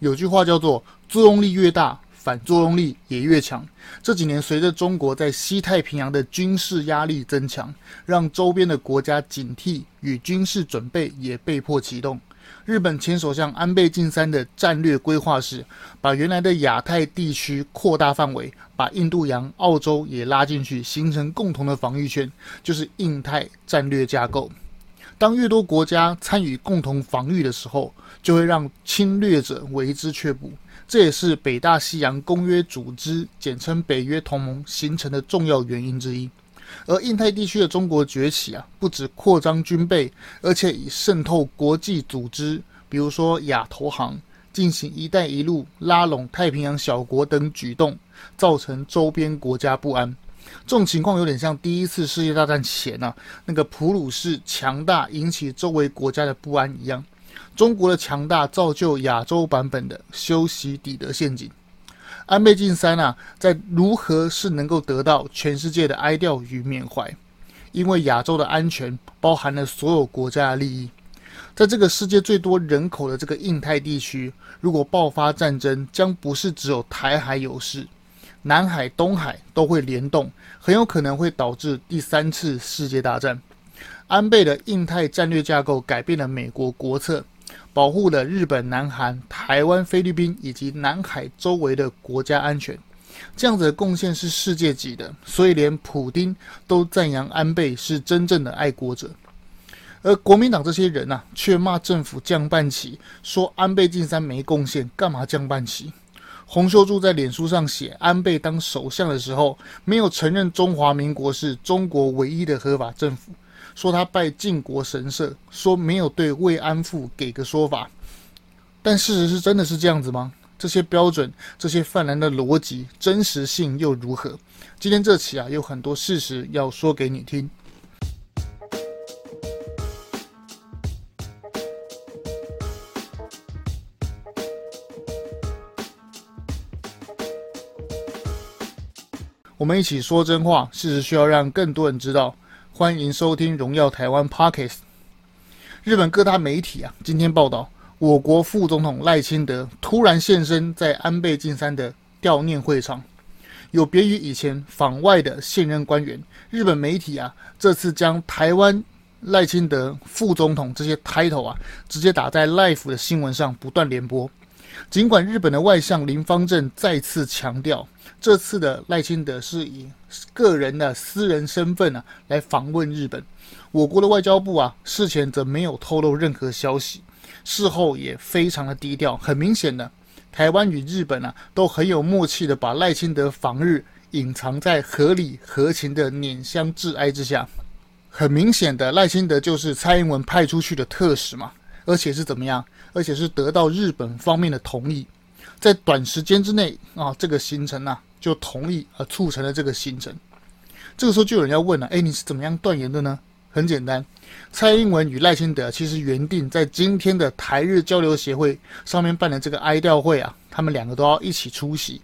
有句话叫做“作用力越大，反作用力也越强”。这几年，随着中国在西太平洋的军事压力增强，让周边的国家警惕与军事准备也被迫启动。日本前首相安倍晋三的战略规划是，把原来的亚太地区扩大范围，把印度洋、澳洲也拉进去，形成共同的防御圈，就是印太战略架构。当越多国家参与共同防御的时候，就会让侵略者为之却步。这也是北大西洋公约组织（简称北约）同盟形成的重要原因之一。而印太地区的中国崛起啊，不止扩张军备，而且以渗透国际组织，比如说亚投行，进行“一带一路”拉拢太平洋小国等举动，造成周边国家不安。这种情况有点像第一次世界大战前啊，那个普鲁士强大引起周围国家的不安一样。中国的强大造就亚洲版本的修昔底德陷阱。安倍晋三啊，在如何是能够得到全世界的哀悼与缅怀？因为亚洲的安全包含了所有国家的利益。在这个世界最多人口的这个印太地区，如果爆发战争，将不是只有台海有事。南海、东海都会联动，很有可能会导致第三次世界大战。安倍的印太战略架构改变了美国国策，保护了日本、南韩、台湾、菲律宾以及南海周围的国家安全。这样子的贡献是世界级的，所以连普丁都赞扬安倍是真正的爱国者。而国民党这些人啊，却骂政府降半旗，说安倍晋三没贡献，干嘛降半旗？洪秀柱在脸书上写，安倍当首相的时候，没有承认中华民国是中国唯一的合法政府，说他拜靖国神社，说没有对慰安妇给个说法。但事实是真的是这样子吗？这些标准，这些泛蓝的逻辑，真实性又如何？今天这期啊，有很多事实要说给你听。我们一起说真话，事实需要让更多人知道。欢迎收听《荣耀台湾》Podcast。日本各大媒体啊，今天报道，我国副总统赖清德突然现身在安倍晋三的悼念会场。有别于以前访外的现任官员，日本媒体啊，这次将台湾赖清德副总统这些 title 啊，直接打在 Live 的新闻上，不断联播。尽管日本的外相林芳正再次强调，这次的赖清德是以个人的私人身份啊来访问日本，我国的外交部啊事前则没有透露任何消息，事后也非常的低调。很明显的，台湾与日本啊都很有默契的把赖清德访日隐藏在合理合情的碾香致哀之下。很明显的，赖清德就是蔡英文派出去的特使嘛。而且是怎么样？而且是得到日本方面的同意，在短时间之内啊，这个行程呐、啊、就同意啊促成了这个行程。这个时候就有人要问了：哎，你是怎么样断言的呢？很简单，蔡英文与赖清德其实原定在今天的台日交流协会上面办的这个哀悼会啊，他们两个都要一起出席，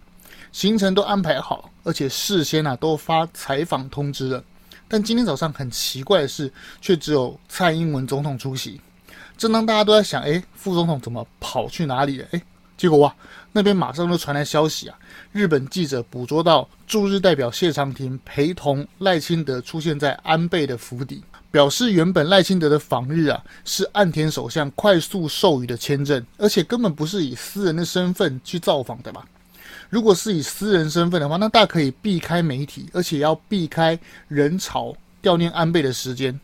行程都安排好，而且事先啊都发采访通知了。但今天早上很奇怪的是，却只有蔡英文总统出席。正当大家都在想，哎，副总统怎么跑去哪里了？哎，结果哇，那边马上就传来消息啊！日本记者捕捉到驻日代表谢长廷陪同赖清德出现在安倍的府邸，表示原本赖清德的访日啊是岸田首相快速授予的签证，而且根本不是以私人的身份去造访的吧？如果是以私人身份的话，那大可以避开媒体，而且要避开人潮悼念安倍的时间。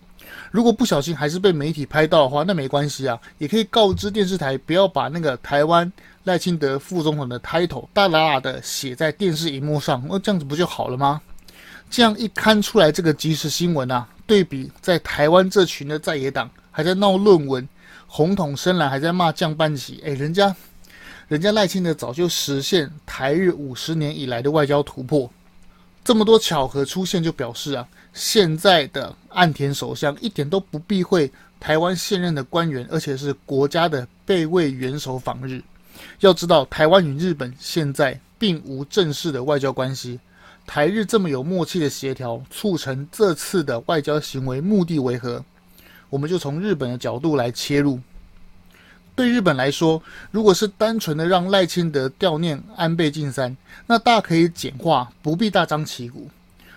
如果不小心还是被媒体拍到的话，那没关系啊，也可以告知电视台不要把那个台湾赖清德副总统的 title 大大大的写在电视荧幕上，那这样子不就好了吗？这样一刊出来这个即时新闻啊，对比在台湾这群的在野党还在闹论文，红统深蓝还在骂降半旗，哎，人家人家赖清德早就实现台日五十年以来的外交突破。这么多巧合出现，就表示啊，现在的岸田首相一点都不避讳台湾现任的官员，而且是国家的备位元首访日。要知道，台湾与日本现在并无正式的外交关系，台日这么有默契的协调，促成这次的外交行为，目的为何？我们就从日本的角度来切入。对日本来说，如果是单纯的让赖清德悼念安倍晋三，那大可以简化，不必大张旗鼓。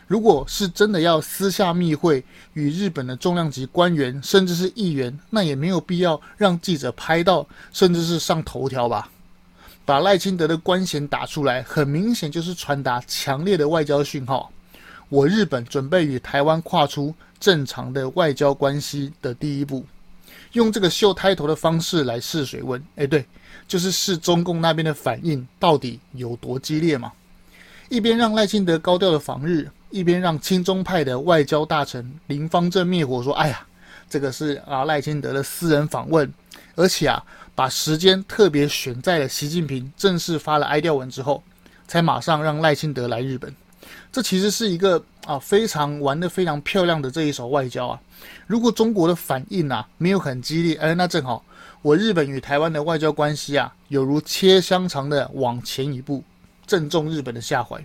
如果是真的要私下密会与日本的重量级官员，甚至是议员，那也没有必要让记者拍到，甚至是上头条吧。把赖清德的官衔打出来，很明显就是传达强烈的外交讯号。我日本准备与台湾跨出正常的外交关系的第一步。用这个秀抬头的方式来试水温，哎，对，就是试中共那边的反应到底有多激烈嘛。一边让赖清德高调的访日，一边让亲中派的外交大臣林芳正灭火说：“哎呀，这个是啊赖清德的私人访问，而且啊，把时间特别选在了习近平正式发了哀悼文之后，才马上让赖清德来日本。这其实是一个啊非常玩得非常漂亮的这一手外交啊。”如果中国的反应啊没有很激烈，哎，那正好，我日本与台湾的外交关系啊，有如切香肠的往前一步，正中日本的下怀。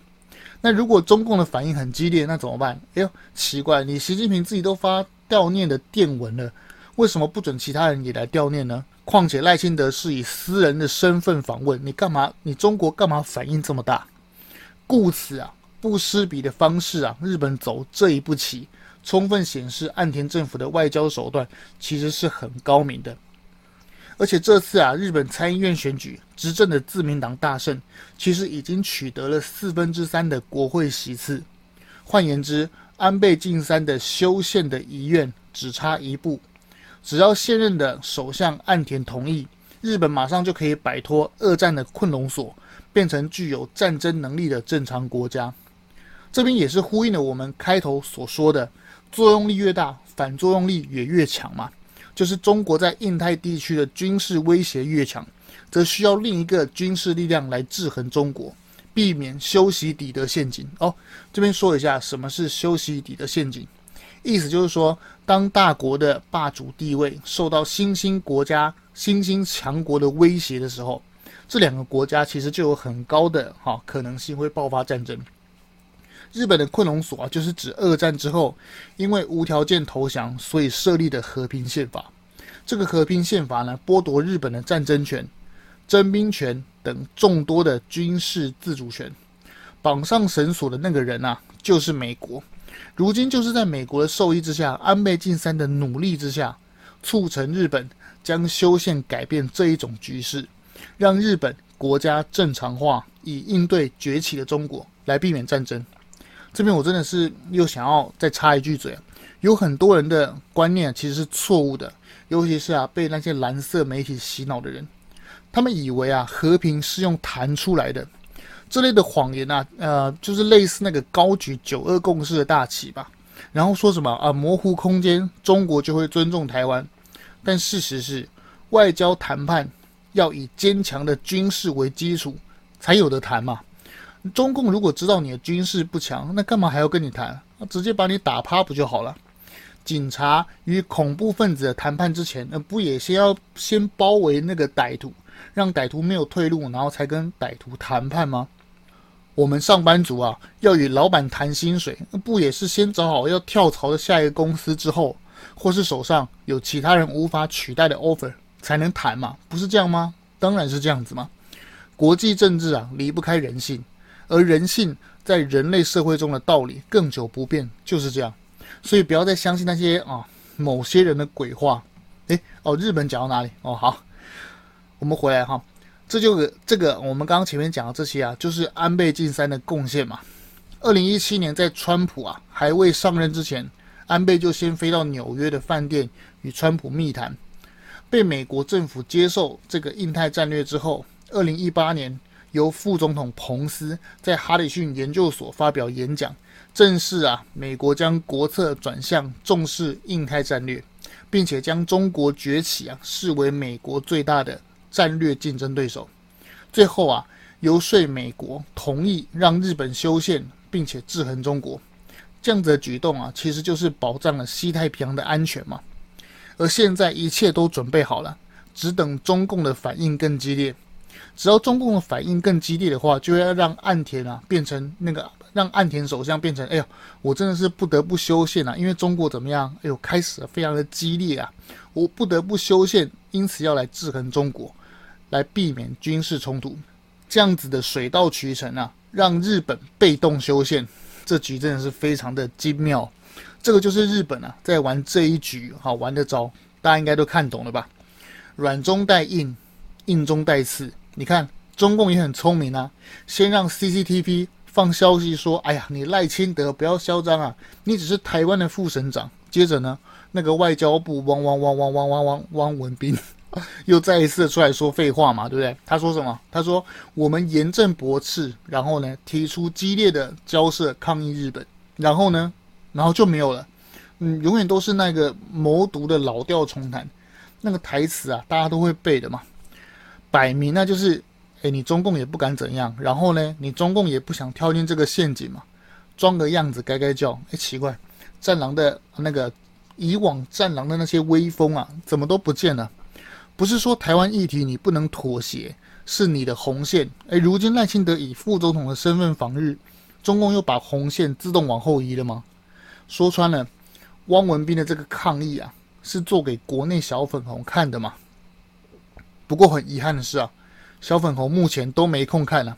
那如果中共的反应很激烈，那怎么办？哎呦，奇怪，你习近平自己都发悼念的电文了，为什么不准其他人也来悼念呢？况且赖清德是以私人的身份访问，你干嘛？你中国干嘛反应这么大？故此啊，不失笔的方式啊，日本走这一步棋。充分显示岸田政府的外交手段其实是很高明的，而且这次啊，日本参议院选举执政的自民党大胜，其实已经取得了四分之三的国会席次。换言之，安倍晋三的修宪的遗愿只差一步，只要现任的首相岸田同意，日本马上就可以摆脱二战的困龙锁，变成具有战争能力的正常国家。这边也是呼应了我们开头所说的。作用力越大，反作用力也越强嘛。就是中国在印太地区的军事威胁越强，则需要另一个军事力量来制衡中国，避免修昔底德陷阱。哦，这边说一下什么是修昔底德陷阱，意思就是说，当大国的霸主地位受到新兴国家、新兴强国的威胁的时候，这两个国家其实就有很高的哈、可能性会爆发战争。日本的困龙锁啊，就是指二战之后因为无条件投降，所以设立的和平宪法。这个和平宪法呢，剥夺日本的战争权、征兵权等众多的军事自主权。绑上绳索的那个人啊，就是美国。如今就是在美国的授意之下，安倍晋三的努力之下，促成日本将修宪改变这一种局势，让日本国家正常化，以应对崛起的中国，来避免战争。这边我真的是又想要再插一句嘴，有很多人的观念其实是错误的，尤其是啊被那些蓝色媒体洗脑的人，他们以为啊和平是用谈出来的，这类的谎言啊，呃，就是类似那个高举九二共识的大旗吧，然后说什么啊模糊空间，中国就会尊重台湾，但事实是外交谈判要以坚强的军事为基础才有得谈嘛。中共如果知道你的军事不强，那干嘛还要跟你谈？直接把你打趴不就好了？警察与恐怖分子的谈判之前，那不也先要先包围那个歹徒，让歹徒没有退路，然后才跟歹徒谈判吗？我们上班族啊，要与老板谈薪水，那不也是先找好要跳槽的下一个公司之后，或是手上有其他人无法取代的 offer 才能谈嘛？不是这样吗？当然是这样子嘛。国际政治啊，离不开人性。而人性在人类社会中的道理更久不变，就是这样。所以不要再相信那些啊某些人的鬼话。诶，哦，日本讲到哪里？哦，好，我们回来哈。这就是这个我们刚刚前面讲的这些啊，就是安倍晋三的贡献嘛。二零一七年在川普啊还未上任之前，安倍就先飞到纽约的饭店与川普密谈。被美国政府接受这个印太战略之后，二零一八年。由副总统彭斯在哈里逊研究所发表演讲，正式啊，美国将国策转向重视印太战略，并且将中国崛起啊视为美国最大的战略竞争对手。最后啊，游说美国同意让日本修宪，并且制衡中国。这样子的举动啊，其实就是保障了西太平洋的安全嘛。而现在一切都准备好了，只等中共的反应更激烈。只要中共的反应更激烈的话，就要让岸田啊变成那个，让岸田首相变成，哎呦，我真的是不得不修宪啊，因为中国怎么样？哎呦，开始了非常的激烈啊，我不得不修宪，因此要来制衡中国，来避免军事冲突。这样子的水到渠成啊，让日本被动修宪，这局真的是非常的精妙。这个就是日本啊，在玩这一局好玩的招，大家应该都看懂了吧？软中带硬，硬中带刺。你看，中共也很聪明啊，先让 CCTV 放消息说：“哎呀，你赖清德不要嚣张啊，你只是台湾的副省长。”接着呢，那个外交部汪汪汪汪汪汪汪汪文斌。又再一次出来说废话嘛，对不对？他说什么？他说我们严正驳斥，然后呢，提出激烈的交涉抗议日本，然后呢，然后就没有了。嗯，永远都是那个谋独的老调重弹，那个台词啊，大家都会背的嘛。摆明那就是，哎，你中共也不敢怎样，然后呢，你中共也不想跳进这个陷阱嘛，装个样子，该该叫。哎，奇怪，战狼的那个以往战狼的那些威风啊，怎么都不见了？不是说台湾议题你不能妥协，是你的红线。诶，如今赖清德以副总统的身份访日，中共又把红线自动往后移了吗？说穿了，汪文斌的这个抗议啊，是做给国内小粉红看的嘛？不过很遗憾的是啊，小粉红目前都没空看了，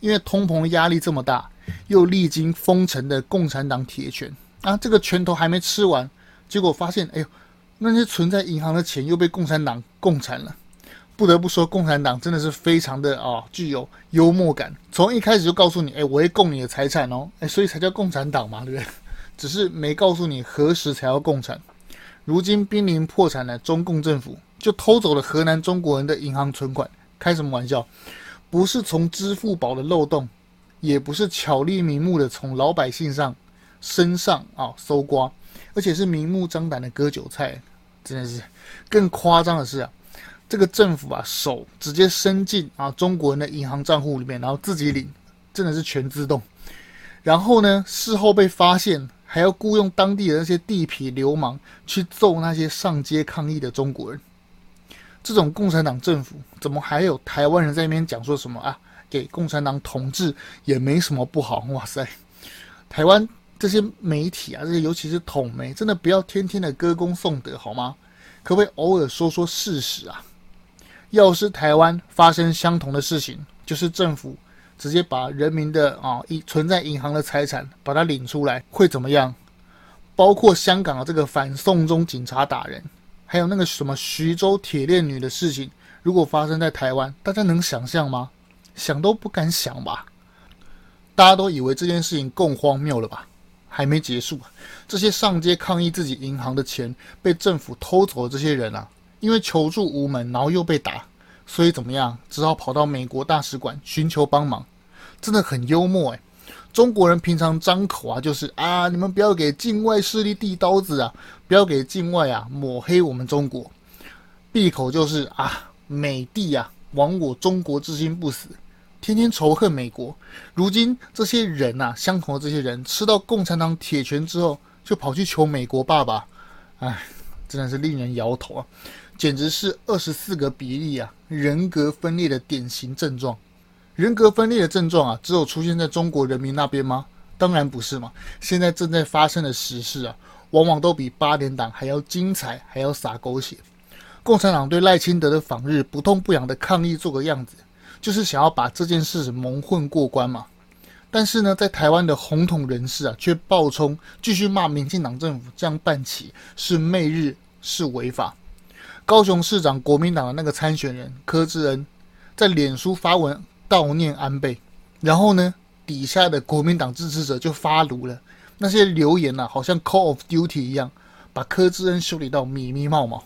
因为通膨压力这么大，又历经封城的共产党铁拳啊，这个拳头还没吃完，结果发现，哎呦！那些存在银行的钱又被共产党共产了，不得不说，共产党真的是非常的啊、具有幽默感。从一开始就告诉你，哎，我会共你的财产哦，哎，所以才叫共产党嘛，对不对？只是没告诉你何时才要共产。如今濒临破产的中共政府就偷走了河南中国人的银行存款，开什么玩笑？不是从支付宝的漏洞，也不是巧立名目的从老百姓上身上啊搜刮。而且是明目张胆的割韭菜，真的是。更夸张的是啊，这个政府啊手直接伸进啊中国人的银行账户里面，然后自己领，真的是全自动。然后呢，事后被发现，还要雇佣当地的那些地痞流氓去揍那些上街抗议的中国人。这种共产党政府，怎么还有台湾人在那边讲说什么啊？给共产党统治也没什么不好。哇塞，台湾。这些媒体啊，这些尤其是统媒，真的不要天天的歌功颂德好吗？可不可以偶尔说说事实啊？要是台湾发生相同的事情，就是政府直接把人民的啊一存在银行的财产把它领出来，会怎么样？包括香港的这个反送中警察打人，还有那个什么徐州铁链女的事情，如果发生在台湾，大家能想象吗？想都不敢想吧？大家都以为这件事情够荒谬了吧？还没结束，这些上街抗议自己银行的钱被政府偷走的这些人啊，因为求助无门，然后又被打，所以怎么样，只好跑到美国大使馆寻求帮忙，真的很幽默诶。中国人平常张口啊，就是啊，你们不要给境外势力递刀子啊，不要给境外啊抹黑我们中国，闭口就是啊，美帝啊，亡我中国之心不死。天天仇恨美国，如今这些人呐，相同的这些人吃到共产党铁拳之后，就跑去求美国爸爸，哎，真的是令人摇头啊！简直是二十四个比例啊，人格分裂的典型症状。人格分裂的症状啊，只有出现在中国人民那边吗？当然不是嘛！现在正在发生的时事啊，往往都比八点档还要精彩，还要洒狗血。共产党对赖清德的访日不痛不痒的抗议做个样子。就是想要把这件事蒙混过关嘛，但是呢，在台湾的红统人士啊，却爆冲，继续骂民进党政府这样办起是媚日，是违法。高雄市长国民党的那个参选人柯志恩，在脸书发文悼念安倍，然后呢，底下的国民党支持者就发怒了，那些留言啊，好像 Call of Duty 一样，把柯志恩修理到密密冒冒。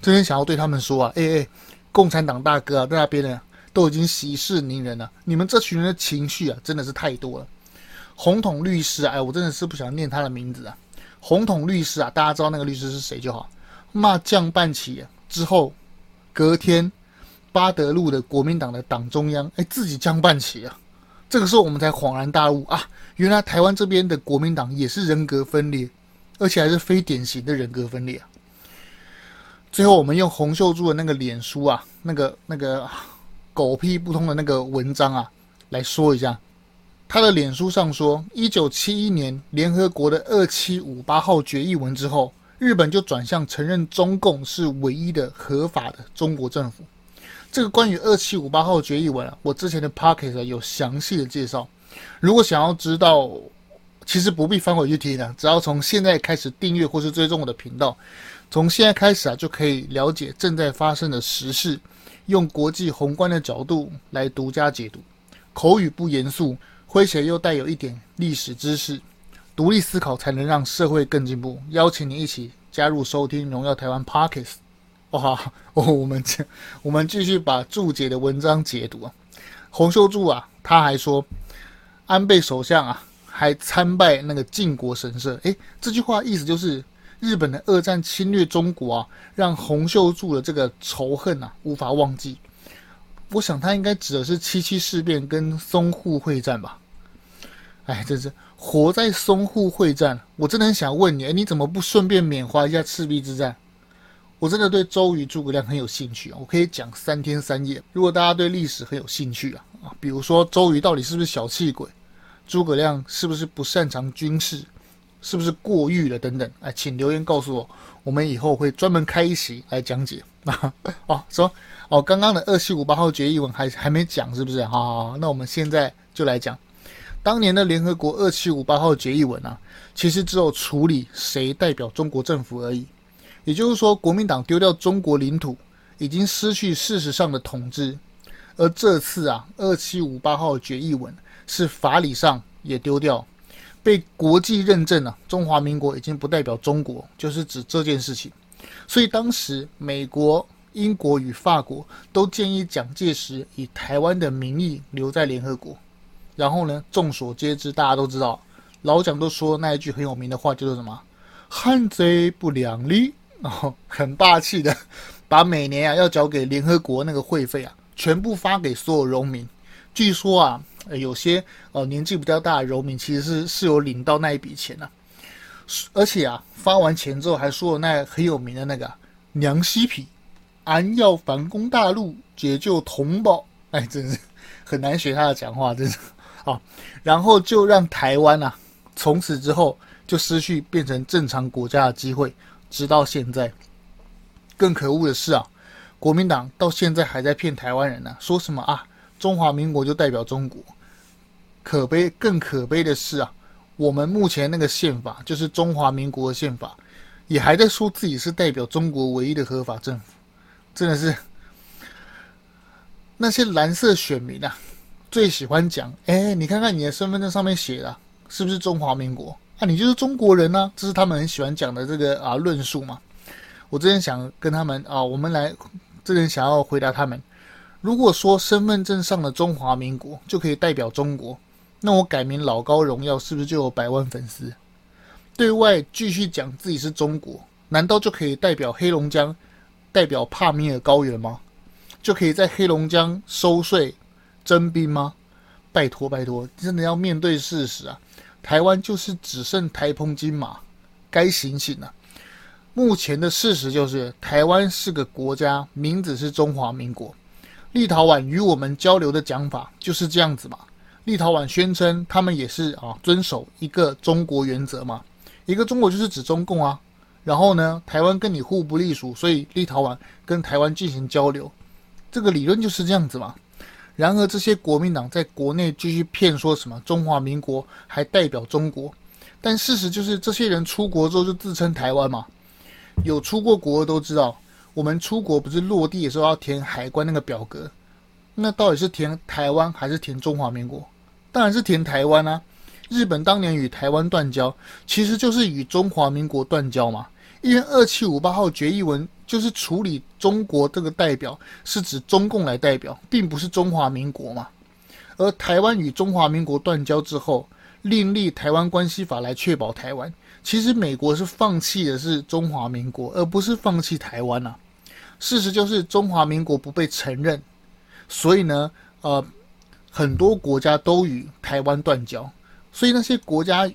真心想要对他们说啊，哎哎，共产党大哥啊，在那边呢。都已经息事宁人了，你们这群人的情绪啊，真的是太多了。红统律师啊，哎，我真的是不想念他的名字啊。红统律师啊，大家知道那个律师是谁就好。骂降半旗之后，隔天巴德路的国民党的党中央，哎，自己降半旗啊。这个时候我们才恍然大悟啊，原来台湾这边的国民党也是人格分裂，而且还是非典型的人格分裂啊。最后我们用洪秀柱的那个脸书啊，那个那个。狗屁不通的那个文章啊，来说一下，他的脸书上说，一九七一年联合国的二七五八号决议文之后，日本就转向承认中共是唯一的合法的中国政府。这个关于二七五八号决议文啊，我之前的 podcast 有详细的介绍。如果想要知道，其实不必翻回去听的，只要从现在开始订阅或是追踪我的频道，从现在开始啊，就可以了解正在发生的时事，用国际宏观的角度来独家解读，口语不严肃，诙谐又带有一点历史知识。独立思考才能让社会更进步。邀请你一起加入收听《荣耀台湾》Podcast。哇，哦，我们这我们继续把注解的文章解读啊。洪秀柱啊，他还说，安倍首相啊，还参拜那个靖国神社。诶，这句话意思就是日本的二战侵略中国啊，让洪秀柱的这个仇恨啊无法忘记。我想他应该指的是七七事变跟淞沪会战吧。哎，真是。活在淞沪会战，我真的很想问你，哎，你怎么不顺便缅怀一下赤壁之战？我真的对周瑜、诸葛亮很有兴趣啊，我可以讲三天三夜。如果大家对历史很有兴趣啊，啊，比如说周瑜到底是不是小气鬼，诸葛亮是不是不擅长军事，是不是过誉了等等，哎，请留言告诉我，我们以后会专门开一期来讲解。啊，哦，说哦，刚刚的二七五八号决议文还还没讲，是不是？好好好，那我们现在就来讲。当年的联合国二七五八号决议文啊，其实只有处理谁代表中国政府而已。也就是说，国民党丢掉中国领土，已经失去事实上的统治。而这次啊，二七五八号决议文是法理上也丢掉，被国际认证了啊，中华民国已经不代表中国，就是指这件事情。所以当时美国、英国与法国都建议蒋介石以台湾的名义留在联合国。然后呢，众所皆知，大家都知道，老蒋都说那一句很有名的话，叫做什么“汉贼不两立”，然后很霸气的 把每年啊要交给联合国那个会费啊，全部发给所有荣民。据说啊，有些呃年纪比较大的荣民其实是是有领到那一笔钱啊，而且啊发完钱之后还说了那很有名的那个“娘西皮”，俺要反攻大陆，解救同胞。哎，真是很难学他的讲话，真是。啊，然后就让台湾啊，从此之后就失去变成正常国家的机会，直到现在。更可恶的是啊，国民党到现在还在骗台湾人呢、说什么啊，中华民国就代表中国。可悲，更可悲的是啊，我们目前那个宪法就是中华民国的宪法，也还在说自己是代表中国唯一的合法政府，真的是那些蓝色选民啊。最喜欢讲，哎，你看看你的身份证上面写的是不是中华民国？啊，你就是中国人呢、这是他们很喜欢讲的这个啊论述嘛。我之前想跟他们啊，我们来，这边想要回答他们。如果说身份证上的中华民国就可以代表中国，那我改名老高荣耀是不是就有百万粉丝？对外继续讲自己是中国，难道就可以代表黑龙江，代表帕米尔高原吗？就可以在黑龙江收税？征兵吗？拜托拜托，真的要面对事实啊！台湾就是只剩台澎金马，该醒醒了。目前的事实就是，台湾是个国家，名字是中华民国。立陶宛与我们交流的讲法就是这样子嘛。立陶宛宣称他们也是啊，遵守一个中国原则嘛。一个中国就是指中共啊。然后呢，台湾跟你互不隶属，所以立陶宛跟台湾进行交流，这个理论就是这样子嘛。然而，这些国民党在国内继续骗说什么中华民国还代表中国，但事实就是，这些人出国之后就自称台湾嘛。有出过国的都知道，我们出国不是落地的时候要填海关那个表格，那到底是填台湾还是填中华民国？当然是填台湾啊。日本当年与台湾断交，其实就是与中华民国断交嘛。因为二七五八号决议文。就是处理中国这个代表是指中共来代表，并不是中华民国嘛。而台湾与中华民国断交之后，另立台湾关系法来确保台湾。其实美国是放弃的是中华民国，而不是放弃台湾啊。事实就是中华民国不被承认，所以呢，呃，很多国家都与台湾断交。所以那些国家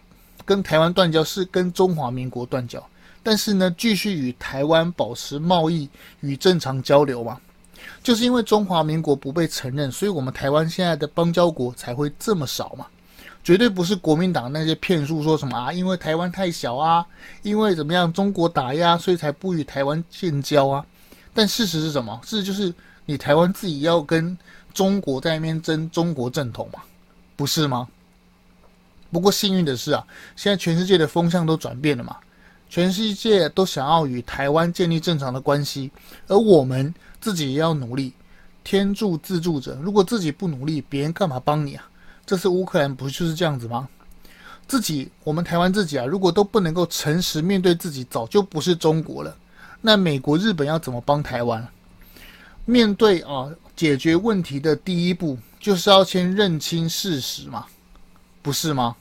跟台湾断交是跟中华民国断交。但是呢，继续与台湾保持贸易与正常交流嘛，就是因为中华民国不被承认，所以我们台湾现在的邦交国才会这么少嘛。绝对不是国民党那些骗术，说什么啊，因为台湾太小啊，因为怎么样，中国打压，所以才不与台湾建交啊。但事实是什么？事实就是你台湾自己要跟中国在那边争中国正统嘛，不是吗？不过幸运的是啊，现在全世界的风向都转变了嘛，全世界都想要与台湾建立正常的关系，而我们自己也要努力。天助自助者，如果自己不努力，别人干嘛帮你啊？这次乌克兰不就是这样子吗？自己我们台湾自己啊，如果都不能够诚实面对自己，早就不是中国了。那美国、日本要怎么帮台湾？面对啊，解决问题的第一步就是要先认清事实嘛，不是吗？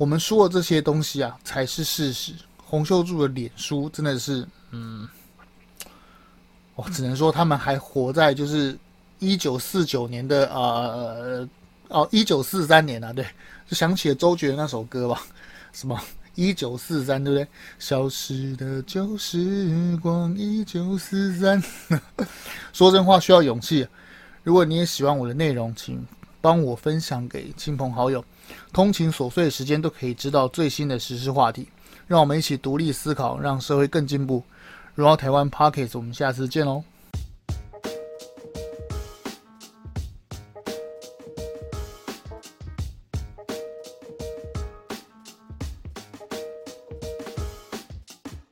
我们说的这些东西啊，才是事实。洪秀柱的脸书真的是，嗯，我只能说他们还活在就是一九四九年的呃哦一九四三年啊，对，就想起了周杰伦那首歌吧，什么一九四三，对不对？消失的旧时光，一九四三。说真话需要勇气。如果你也喜欢我的内容，请帮我分享给亲朋好友。通勤琐碎的时间都可以知道最新的时事话题，让我们一起独立思考，让社会更进步。荣耀台湾 Pockets，我们下次见喽。